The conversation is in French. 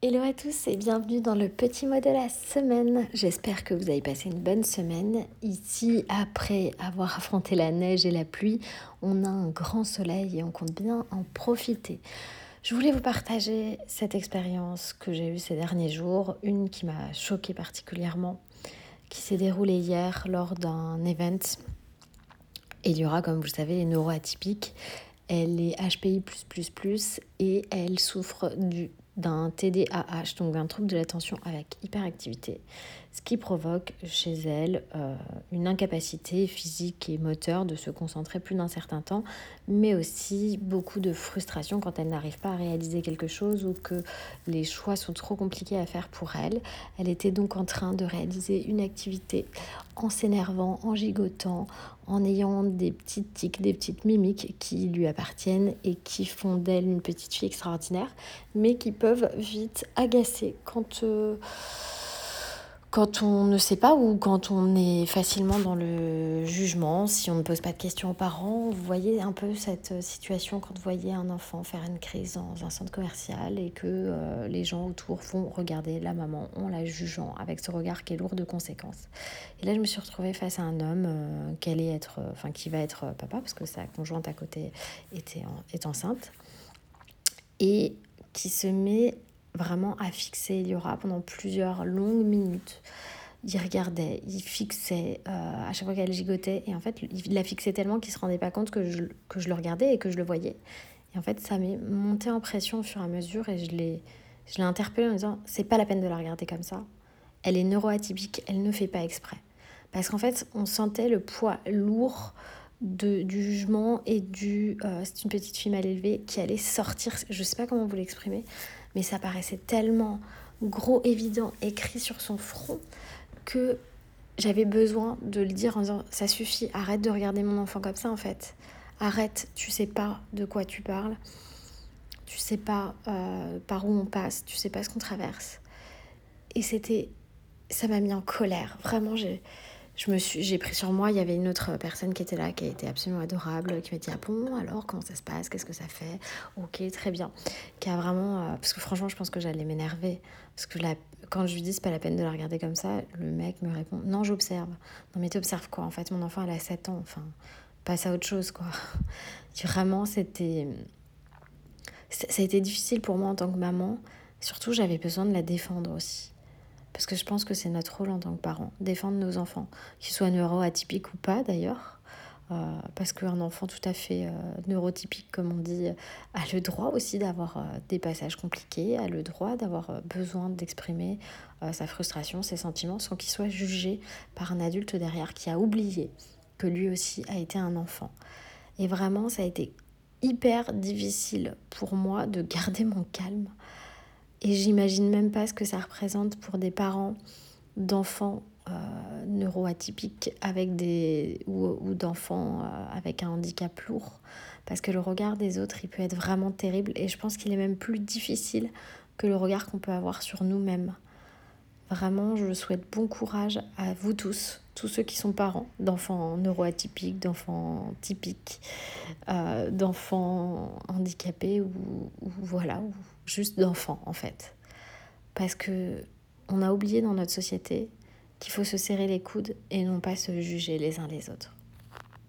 Hello à tous et bienvenue dans le petit mot de la semaine. J'espère que vous avez passé une bonne semaine. Ici, après avoir affronté la neige et la pluie, on a un grand soleil et on compte bien en profiter. Je voulais vous partager cette expérience que j'ai eue ces derniers jours, une qui m'a choquée particulièrement, qui s'est déroulée hier lors d'un event. aura, comme vous le savez, est neuroatypique. Elle est HPI et elle souffre du d'un TDAH, donc d'un trouble de l'attention avec hyperactivité, ce qui provoque chez elle euh, une incapacité physique et moteur de se concentrer plus d'un certain temps, mais aussi beaucoup de frustration quand elle n'arrive pas à réaliser quelque chose ou que les choix sont trop compliqués à faire pour elle. Elle était donc en train de réaliser une activité en s'énervant, en gigotant, en ayant des petites tics, des petites mimiques qui lui appartiennent et qui font d'elle une petite fille extraordinaire, mais qui peuvent vite agacer quand... Euh, quand on ne sait pas ou quand on est facilement dans le jugement, si on ne pose pas de questions aux parents, vous voyez un peu cette situation quand vous voyez un enfant faire une crise dans un centre commercial et que euh, les gens autour vont regarder la maman en la jugeant avec ce regard qui est lourd de conséquences. Et là, je me suis retrouvée face à un homme euh, qui allait être, euh, enfin qui va être papa parce que sa conjointe à côté était est enceinte et qui se met vraiment à fixer Eliora pendant plusieurs longues minutes. Il regardait, il fixait euh, à chaque fois qu'elle gigotait. Et en fait, il la fixait tellement qu'il se rendait pas compte que je, que je le regardais et que je le voyais. Et en fait, ça m'est monté en pression au fur et à mesure et je l'ai, je l'ai en disant c'est pas la peine de la regarder comme ça. Elle est neuroatypique, elle ne fait pas exprès. Parce qu'en fait, on sentait le poids lourd de, du jugement et du euh, c'est une petite fille mal élevée qui allait sortir. Je sais pas comment vous l'exprimer, mais ça paraissait tellement gros, évident, écrit sur son front, que j'avais besoin de le dire en disant ça suffit, arrête de regarder mon enfant comme ça en fait. Arrête, tu sais pas de quoi tu parles, tu sais pas euh, par où on passe, tu sais pas ce qu'on traverse. Et c'était, ça m'a mis en colère. Vraiment, j'ai, je me suis, j'ai pris sur moi. Il y avait une autre personne qui était là, qui a été absolument adorable, qui m'a dit ah bon alors comment ça se passe, qu'est-ce que ça fait, ok très bien, qui a vraiment euh, parce que franchement je pense que j'allais m'énerver parce que la, quand je lui dis c'est pas la peine de la regarder comme ça, le mec me répond non j'observe. Non mais t'observes quoi? En fait mon enfant elle a 7 ans, enfin passe à autre chose quoi. Vraiment c'était ça a été difficile pour moi en tant que maman. Surtout j'avais besoin de la défendre aussi. Parce que je pense que c'est notre rôle en tant que parents, défendre nos enfants, qu'ils soient neuroatypiques ou pas d'ailleurs. Euh, parce qu'un enfant tout à fait euh, neurotypique, comme on dit, a le droit aussi d'avoir euh, des passages compliqués, a le droit d'avoir besoin d'exprimer sa frustration, ses sentiments, sans qu'il soit jugé par un adulte derrière qui a oublié que lui aussi a été un enfant. Et vraiment, ça a été hyper difficile pour moi de garder mon calme et j'imagine même pas ce que ça représente pour des parents d'enfants euh, neuroatypiques avec des, ou, d'enfants euh, avec un handicap lourd. Parce que le regard des autres, il peut être vraiment terrible. Et je pense qu'il est même plus difficile que le regard qu'on peut avoir sur nous-mêmes. Vraiment, je souhaite bon courage à vous tous, tous ceux qui sont parents d'enfants neuroatypiques, d'enfants typiques, euh, d'enfants handicapés ou, ou voilà, ou juste d'enfants en fait. Parce que on a oublié dans notre société qu'il faut se serrer les coudes et non pas se juger les uns les autres.